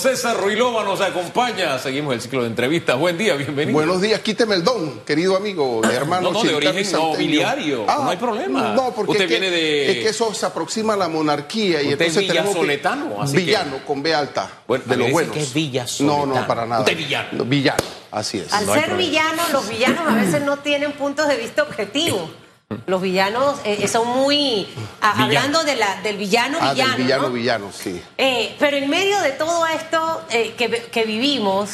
César Ruilova nos acompaña. Seguimos el ciclo de entrevistas. Buen día, bienvenido. Buenos días, quíteme el don, querido amigo, hermano. No, no, de origen nobiliario, no hay problema. No, porque Usted es que, viene de- es que eso se aproxima a la monarquía y Usted es entonces tenemos que- así que- villano con B alta, Bueno, de los buenos. que es villasoletano. No, no, para nada. Usted villano. No, villano, así es. Al No ser problema. villanos, los villanos a veces no tienen puntos de vista objetivos. Los villanos eh, son muy... a- hablando de la, del villano Ah, villano, del villano, ¿no? villano, sí. Eh, pero en medio de todo esto eh, que, que vivimos,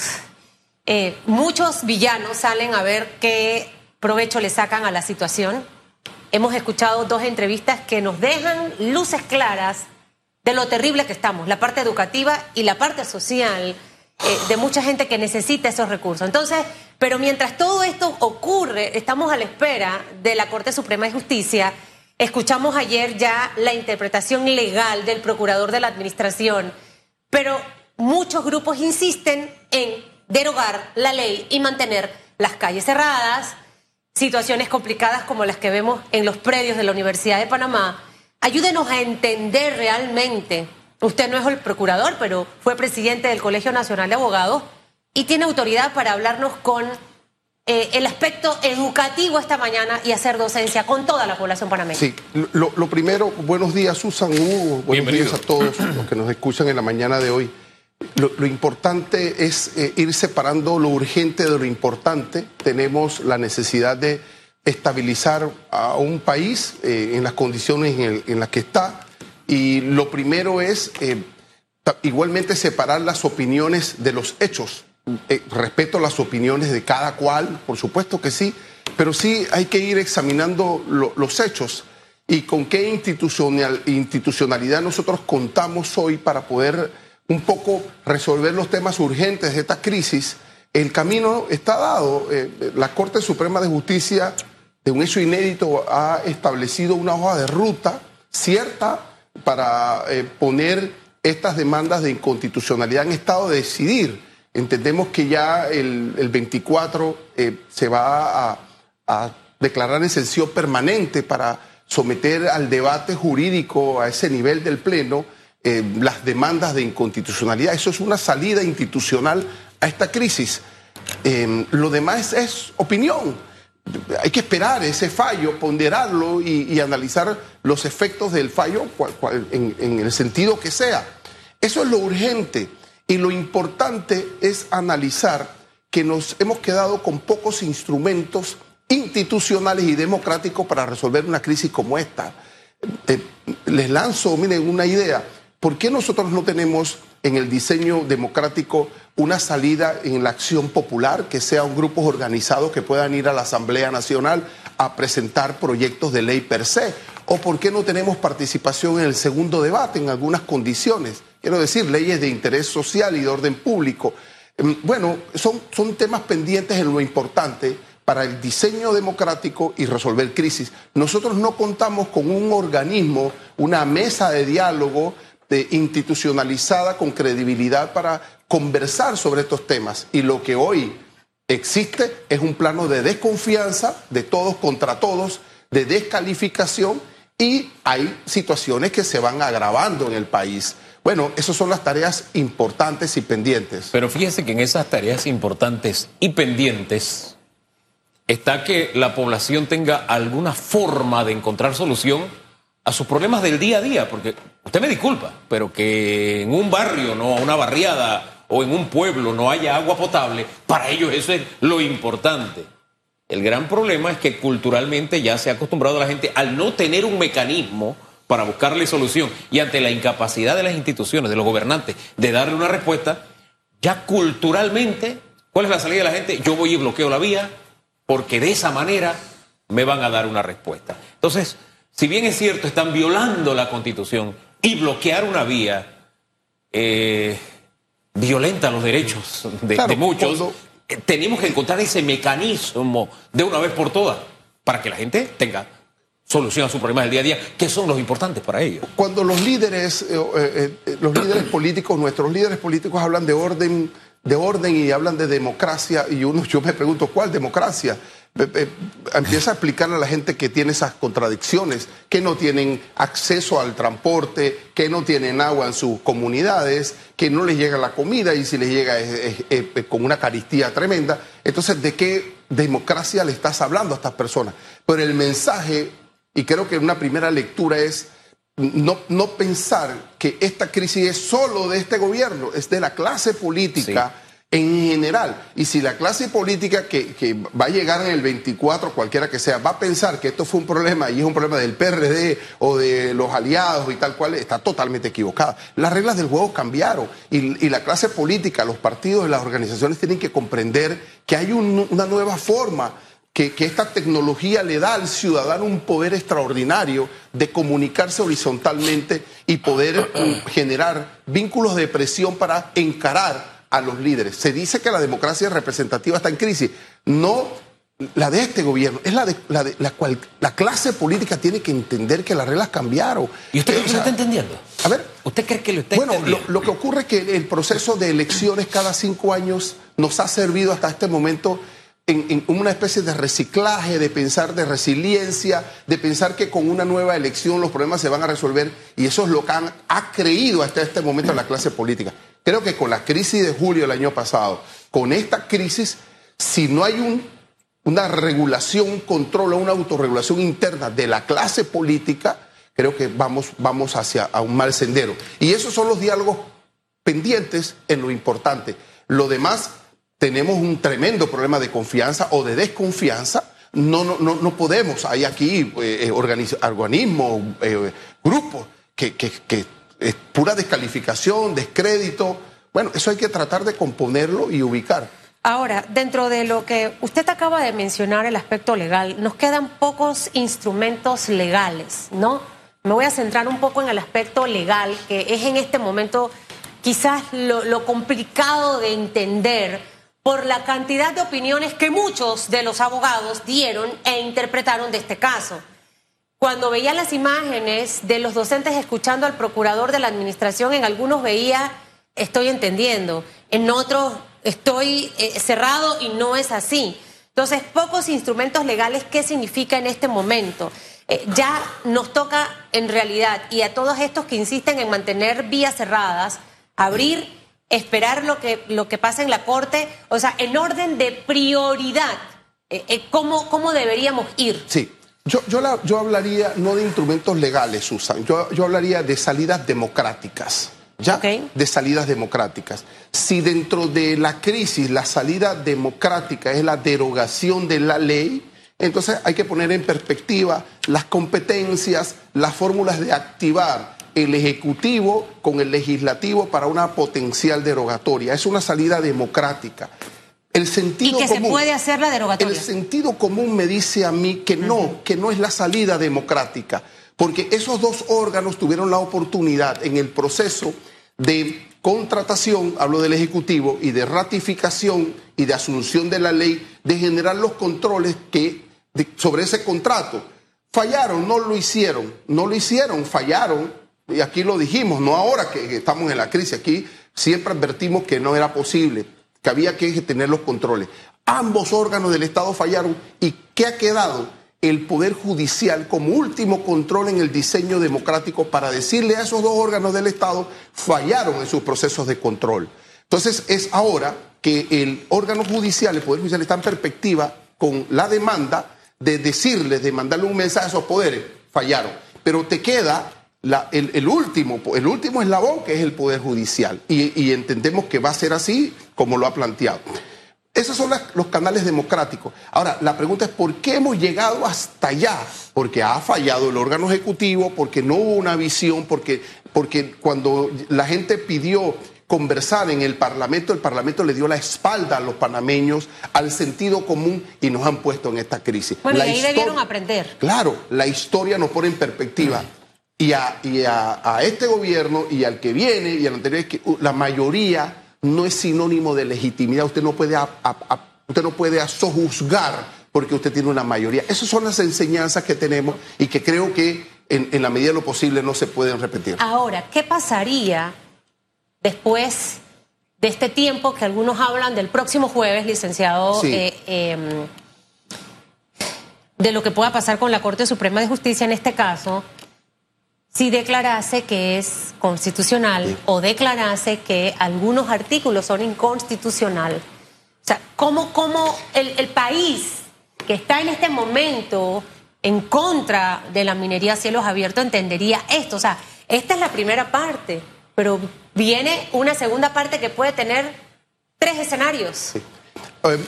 eh, muchos villanos salen a ver qué provecho le sacan a la situación. Hemos escuchado dos entrevistas que nos dejan luces claras de lo terrible que estamos, la parte educativa y la parte social eh, de mucha gente que necesita esos recursos. Entonces, pero mientras todo esto ocurre, estamos a la espera de la Corte Suprema de Justicia. Escuchamos ayer ya la interpretación legal del procurador de la Administración, pero muchos grupos insisten en derogar la ley y mantener las calles cerradas, situaciones complicadas como las que vemos en los predios de la Universidad de Panamá. Ayúdenos a entender realmente. Usted no es el procurador, pero fue presidente del Colegio Nacional de Abogados y tiene autoridad para hablarnos con eh, el aspecto educativo esta mañana y hacer docencia con toda la población panameña. Sí, lo, lo primero, buenos días Susan, Hugo, buenos Bienvenido. días a todos los que nos escuchan en la mañana de hoy. Lo, lo importante es eh, ir separando lo urgente de lo importante. Tenemos la necesidad de estabilizar a un país eh, en las condiciones en, el- en las que está. Y lo primero es eh, igualmente separar las opiniones de los hechos. Eh, respeto las opiniones de cada cual, por supuesto que sí, pero sí hay que ir examinando lo- los hechos y con qué institucional, institucionalidad nosotros contamos hoy para poder un poco resolver los temas urgentes de esta crisis. El camino está dado. Eh, la Corte Suprema de Justicia, de un hecho inédito, ha establecido una hoja de ruta cierta para eh, poner estas demandas de inconstitucionalidad en estado de decidir. Entendemos que ya el, el 24 eh, se va a, declarar en permanente para someter al debate jurídico a ese nivel del Pleno eh, las demandas de inconstitucionalidad. Eso es una salida institucional a esta crisis. Eh, lo demás es opinión. Hay que esperar ese fallo, ponderarlo y, analizar los efectos del fallo cual- cual- en el sentido que sea. Eso es lo urgente. Y lo importante es analizar que nos hemos quedado con pocos instrumentos institucionales y democráticos para resolver una crisis como esta. Eh, les lanzo, miren, una idea. ¿Por qué nosotros no tenemos en el diseño democrático una salida en la acción popular, que sean grupos organizados que puedan ir a la Asamblea Nacional a presentar proyectos de ley per se? ¿O por qué no tenemos participación en el segundo debate en algunas condiciones? Quiero decir, leyes de interés social y de orden público. Em, Bueno, son, son temas pendientes en lo importante para el diseño democrático y resolver crisis. Nosotros no contamos con un organismo, una mesa de diálogo de- institucionalizada con credibilidad para conversar sobre estos temas. Y lo que hoy existe es un plano de desconfianza de todos contra todos, de descalificación y hay situaciones que se van agravando en el país. Bueno, esas son las tareas importantes y pendientes. Pero fíjese que en esas tareas importantes y pendientes está que la población tenga alguna forma de encontrar solución a sus problemas del día a día, porque usted me disculpa, pero que en un barrio, no una barriada o en un pueblo no haya agua potable, para ellos eso es lo importante. El gran problema es que culturalmente ya se ha acostumbrado a la gente al no tener un mecanismo para buscarle solución y ante la incapacidad de las instituciones, de los gobernantes, de darle una respuesta, ya culturalmente, ¿cuál es la salida de la gente? Yo voy y bloqueo la vía porque de esa manera me van a dar una respuesta. Entonces, si bien es cierto, están violando la constitución y bloquear una vía eh, violenta los derechos de, Claro, de muchos, cuando- eh, tenemos que encontrar ese mecanismo de una vez por todas para que la gente tenga solución a sus problemas del día a día, que son los importantes para ellos. Cuando los líderes, eh, eh, eh, los líderes políticos, nuestros líderes políticos hablan de orden, de orden y hablan de democracia, y uno, yo me pregunto, ¿cuál democracia? eh, empieza a explicarle a la gente que tiene esas contradicciones, que no tienen acceso al transporte, que no tienen agua en sus comunidades, que no les llega la comida y si les llega es, con una caristía tremenda. Entonces, ¿de qué democracia le estás hablando a estas personas? Pero el mensaje, y creo que una primera lectura es no, no pensar que esta crisis es solo de este gobierno, es de la clase política en general. Y si la clase política que, que, va a llegar en el 24, cualquiera que sea, va a pensar que esto fue un problema y es un problema del PRD o de los aliados y tal cual, está totalmente equivocada. Las reglas del juego cambiaron y, y la clase política, los partidos y las organizaciones tienen que comprender que hay un, una nueva forma. Que, que esta tecnología le da al ciudadano un poder extraordinario de comunicarse horizontalmente y poder mm, generar vínculos de presión para encarar a los líderes. Se dice que la democracia representativa está en crisis. No la de este gobierno, es la de la, de, la cual la clase política tiene que entender que las reglas cambiaron. ¿Y usted lo está entendiendo? A ver. ¿Usted cree que lo está bueno, entendiendo? Bueno, lo, lo, que ocurre es que el proceso de elecciones cada cinco años nos ha servido hasta este momento en, una especie de reciclaje, de pensar de resiliencia, de pensar que con una nueva elección los problemas se van a resolver y eso es lo que han, ha creído hasta este momento la clase política. Creo que con la crisis de julio del año pasado, con esta crisis, si no hay un, una regulación, un control una autorregulación interna de la clase política, creo que vamos, vamos hacia un mal sendero. Y esos son los diálogos pendientes en lo importante. Lo demás, tenemos un tremendo problema de confianza o de desconfianza. No, no, no, no podemos. Hay aquí eh, organismos, eh, grupos que, es pura descalificación, descrédito. Bueno, eso hay que tratar de componerlo y ubicar. Ahora, dentro de lo que usted acaba de mencionar, el aspecto legal, nos quedan pocos instrumentos legales, ¿no? Me voy a centrar un poco en el aspecto legal, que es en este momento quizás lo complicado de entender por la cantidad de opiniones que muchos de los abogados dieron e interpretaron de este caso. Cuando veía las imágenes de los docentes escuchando al procurador de la administración, en algunos veía, estoy entendiendo, en otros estoy eh, cerrado y no es así. Entonces, pocos instrumentos legales, ¿qué significa en este momento? Eh, ya nos toca en realidad, y a todos estos que insisten en mantener vías cerradas, abrir, esperar lo que, lo que pasa en la Corte, o sea, en orden de prioridad, eh, eh, ¿cómo, ¿cómo deberíamos ir? Sí, yo, yo, la, yo, hablaría no de instrumentos legales, Susan, yo, yo hablaría de salidas democráticas, ¿ya? Okay. De salidas democráticas. Si dentro de la crisis la salida democrática es la derogación de la ley, entonces hay que poner en perspectiva las competencias, las fórmulas de activar el Ejecutivo con el Legislativo para una potencial derogatoria. Es una salida democrática. El sentido y que común, se puede hacer la derogatoria. El sentido común me dice a mí que no, uh -huh. que no es la salida democrática, porque esos dos órganos tuvieron la oportunidad en el proceso de contratación, hablo del Ejecutivo, y de ratificación y de asunción de la ley, de generar los controles que, de, sobre ese contrato. Fallaron, no lo hicieron, no lo hicieron, fallaron, y aquí lo dijimos, no ahora que estamos en la crisis, aquí siempre advertimos que no era posible que había que tener los controles. Ambos órganos del Estado fallaron y ¿qué ha quedado? El Poder Judicial como último control en el diseño democrático para decirle a esos dos órganos del Estado fallaron en sus procesos de control. Entonces es ahora que el órgano judicial, el Poder Judicial está en perspectiva con la demanda de decirles, de mandarle un mensaje a esos poderes, fallaron. Pero te queda la, el, el, último, el último eslabón que es el Poder Judicial. Y, y, entendemos que va a ser así como lo ha planteado. Esos son las, los canales democráticos. Ahora, la pregunta es ¿por qué hemos llegado hasta allá? Porque ha fallado el órgano ejecutivo, porque no hubo una visión, porque, porque cuando la gente pidió conversar en el Parlamento, el Parlamento le dio la espalda a los panameños, al sentido común y nos han puesto en esta crisis. Bueno, la y ahí debieron aprender. Claro, la historia nos pone en perspectiva. Y, a, y a, a, este gobierno y al que viene y al anterior, es que la mayoría no es sinónimo de legitimidad. Usted no puede, a, usted no puede sojuzgar porque usted tiene una mayoría. Esas son las enseñanzas que tenemos y que creo que en, en la medida de lo posible no se pueden repetir. Ahora, ¿qué pasaría después de este tiempo que algunos hablan del próximo jueves, licenciado? Sí. Eh, eh, de lo que pueda pasar con la Corte Suprema de Justicia en este caso, si declarase que es constitucional o declarase que algunos artículos son inconstitucional. O sea, ¿cómo, cómo el, el país que está en este momento en contra de la minería a cielos abiertos entendería esto? O sea, esta es la primera parte, pero viene una segunda parte que puede tener tres escenarios. Eh,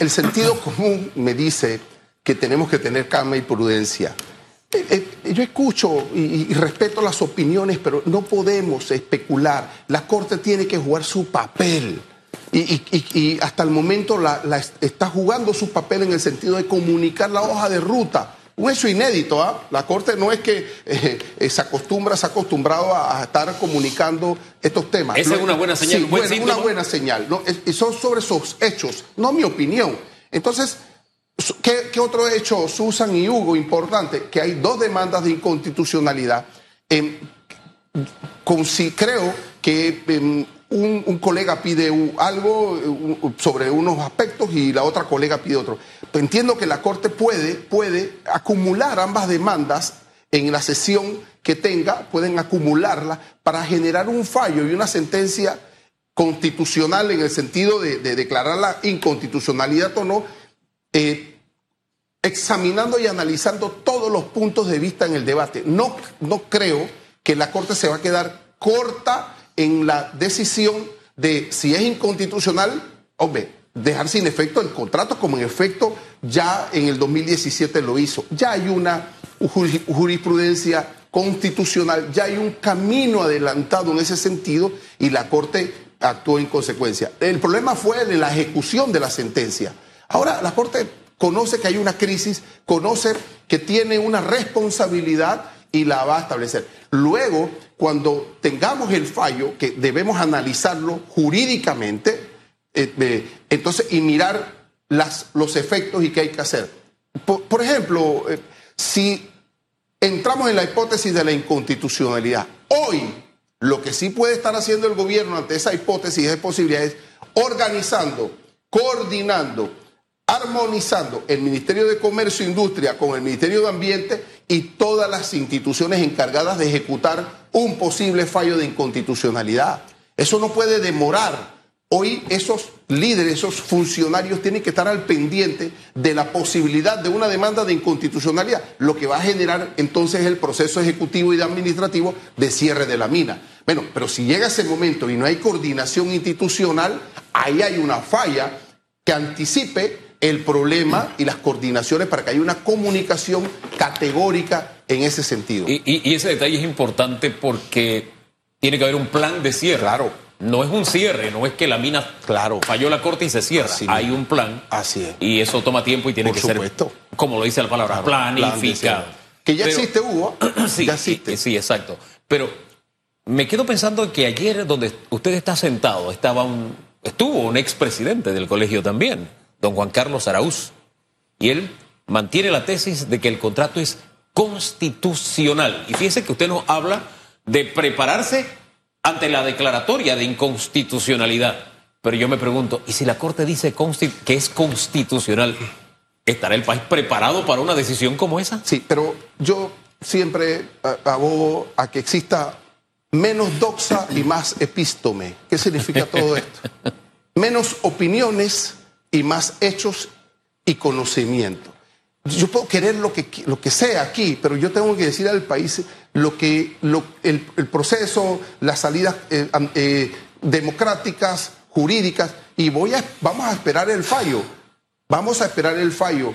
el sentido común me dice que tenemos que tener calma y prudencia. Eh, eh, yo escucho y, respeto las opiniones, pero no podemos especular. La Corte tiene que jugar su papel. Y, hasta el momento está jugando su papel en el sentido de comunicar la hoja de ruta. Un hecho inédito, ¿ah? La Corte no es que eh, se acostumbra, se ha acostumbrado a, estar comunicando estos temas. Esa es una buena señal. Sí, bueno, una buena señal. ¿no? son sobre esos hechos, no mi opinión. Entonces, ¿Qué, otro hecho, Susan y Hugo, importante? Que hay dos demandas de inconstitucionalidad. Con, si creo que em, un, colega pide algo sobre unos aspectos y la otra colega pide otro. Entiendo que la Corte puede, puede acumular ambas demandas en la sesión que tenga, pueden acumularla para generar un fallo y una sentencia constitucional en el sentido de, declarar la inconstitucionalidad o no, eh, examinando y analizando todos los puntos de vista en el debate. No, no creo que la Corte se va a quedar corta en la decisión de si es inconstitucional, hombre, dejar sin efecto el contrato, como en efecto ya en el 2017 lo hizo. Ya hay una jurisprudencia constitucional, ya hay un camino adelantado en ese sentido y la Corte actuó en consecuencia. El problema fue en la ejecución de la sentencia. Ahora la Corte conoce que hay una crisis, conoce que tiene una responsabilidad y la va a establecer. Luego, cuando tengamos el fallo, que debemos analizarlo jurídicamente, eh, entonces, y mirar los efectos y qué hay que hacer. Por, ejemplo, eh, si entramos en la hipótesis de la inconstitucionalidad, hoy lo que sí puede estar haciendo el gobierno ante esa hipótesis de posibilidades, organizando, coordinando, armonizando el Ministerio de Comercio e Industria con el Ministerio de Ambiente y todas las instituciones encargadas de ejecutar un posible fallo de inconstitucionalidad. Eso no puede demorar. Hoy esos líderes, esos funcionarios tienen que estar al pendiente de la posibilidad de una demanda de inconstitucionalidad, lo que va a generar entonces el proceso ejecutivo y administrativo de cierre de la mina. Bueno, pero si llega ese momento y no hay coordinación institucional, ahí hay una falla que anticipe el problema y las coordinaciones para que haya una comunicación categórica en ese sentido. Y, ese detalle es importante porque tiene que haber un plan de cierre. Claro. No es un cierre, no es que la mina claro. falló la corte y se cierra. Hay un plan. Así es. Y eso toma tiempo y tiene que ser, como lo dice la palabra, planificado. que ya existe, Hugo. sí, ya existe. Sí, exacto. Pero me quedo pensando que ayer, donde usted está sentado, estaba un, estuvo un expresidente del colegio también don Juan Carlos Araúz, y él mantiene la tesis de que el contrato es constitucional. Y fíjese que usted nos habla de prepararse ante la declaratoria de inconstitucionalidad. Pero yo me pregunto, ¿y si la Corte dice que es constitucional, ¿estará el país preparado para una decisión como esa? Sí, pero yo siempre abogo a que exista menos doxa y más epístome. ¿Qué significa todo esto? Menos opiniones y más hechos y conocimiento. Yo puedo querer lo que, lo que sea aquí, pero yo tengo que decir al país lo que el, proceso, las salidas eh, eh, democráticas, jurídicas, y voy a, vamos a esperar el fallo. Vamos a esperar el fallo.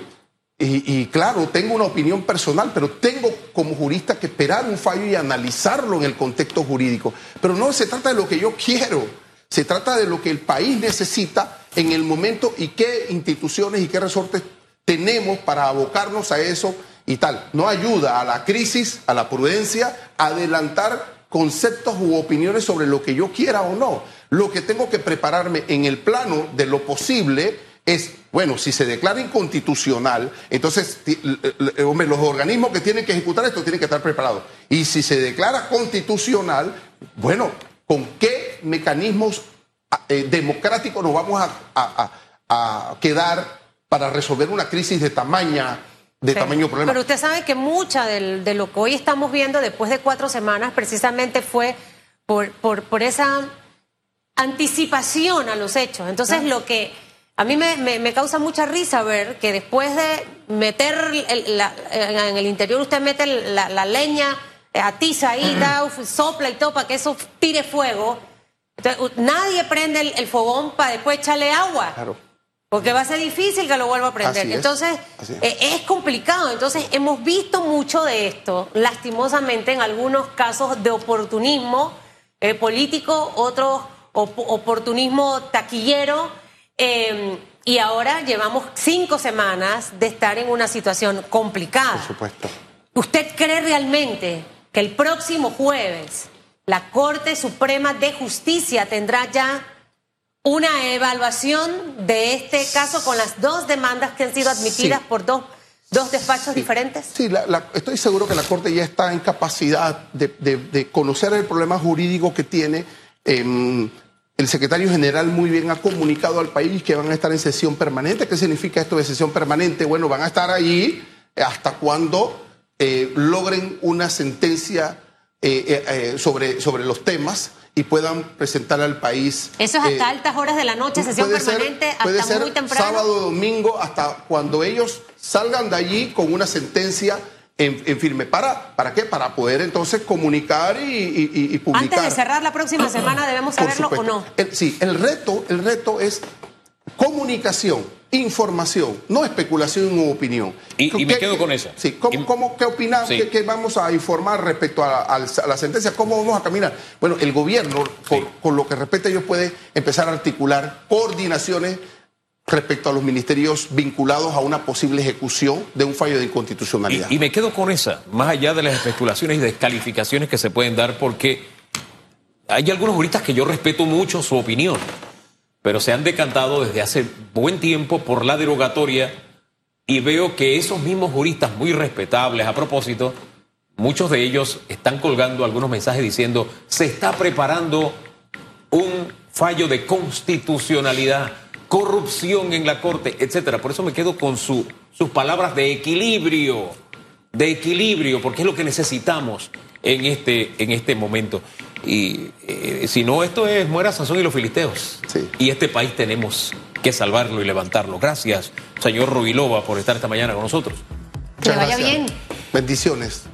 Y, y, claro, tengo una opinión personal, pero tengo como jurista que esperar un fallo y analizarlo en el contexto jurídico. Pero no se trata de lo que yo quiero, se trata de lo que el país necesita en el momento y qué instituciones y qué resortes tenemos para abocarnos a eso y tal. No ayuda a la crisis, a la prudencia, adelantar conceptos u opiniones sobre lo que yo quiera o no. Lo que tengo que prepararme en el plano de lo posible es, bueno, si se declara inconstitucional, entonces, hombre, los organismos que tienen que ejecutar esto tienen que estar preparados. Y si se declara constitucional, bueno, ¿con qué mecanismos eh, democrático nos vamos a, quedar para resolver una crisis de tamaña, de Sí. tamaño problema. Pero usted sabe que mucha del- de lo que hoy estamos viendo después de cuatro semanas precisamente fue por, por, por esa anticipación a los hechos. Entonces lo que a mí me, me- me causa mucha risa ver que después de meter el- la- en el interior usted mete la, la leña, eh, atiza ahí, da, sopla y todo para que eso tire fuego. Entonces, nadie prende el, el fogón para después echarle agua. Claro. Porque va a ser difícil que lo vuelva a prender. Así es, Entonces, es. eh, es complicado. Entonces, hemos visto mucho de esto, lastimosamente, en algunos casos de oportunismo eh, político, otros op- oportunismo taquillero. eh, y ahora llevamos cinco semanas de estar en una situación complicada. Por supuesto. ¿Usted cree realmente que el próximo jueves la Corte Suprema de Justicia tendrá ya una evaluación de este caso con las dos demandas que han sido admitidas Sí. por dos, dos despachos diferentes? Sí, la- la- estoy seguro que la Corte ya está en capacidad de, de- de conocer el problema jurídico que tiene. Em, el secretario general muy bien ha comunicado al país que van a estar en sesión permanente. ¿Qué significa esto de sesión permanente? Bueno, van a estar ahí hasta cuando eh, logren una sentencia eh, eh, eh, sobre, sobre los temas y puedan presentar al país. Eso es hasta eh, altas horas de la noche, sesión puede ser- permanente, puede hasta ser muy temprano. Sábado, domingo, hasta cuando ellos salgan de allí con una sentencia en, en firme. ¿Para, ¿Para qué? Para poder entonces comunicar y, y- y- y publicar. Antes de cerrar la próxima semana, ¿debemos saberlo o no? El- sí, el reto, el reto es comunicación, información, no especulación u opinión. Y- y me ¿Qué- quedo con esa. Sí, ¿cómo, qué opinamos? Sí. ¿Qué, vamos a informar respecto a, a- la sentencia? ¿Cómo vamos a caminar? Bueno, el gobierno, con, Sí. con lo que respecta a ellos, puede empezar a articular coordinaciones respecto a los ministerios vinculados a una posible ejecución de un fallo de inconstitucionalidad. Y, y me quedo con esa, más allá de las especulaciones y descalificaciones que se pueden dar, porque hay algunos juristas que yo respeto mucho su opinión, pero se han decantado desde hace buen tiempo por la derogatoria y veo que esos mismos juristas muy respetables, a propósito, muchos de ellos están colgando algunos mensajes diciendo se está preparando un fallo de constitucionalidad, corrupción en la Corte, etcétera. Por eso me quedo con su- sus palabras de equilibrio, de equilibrio, porque es lo que necesitamos en este, en este momento. Y eh, si no, esto es muera Sansón y los filisteos. Sí. Y este país tenemos que salvarlo y levantarlo. Gracias, señor Rubilova, por estar esta mañana con nosotros. Que vaya bien. Bendiciones.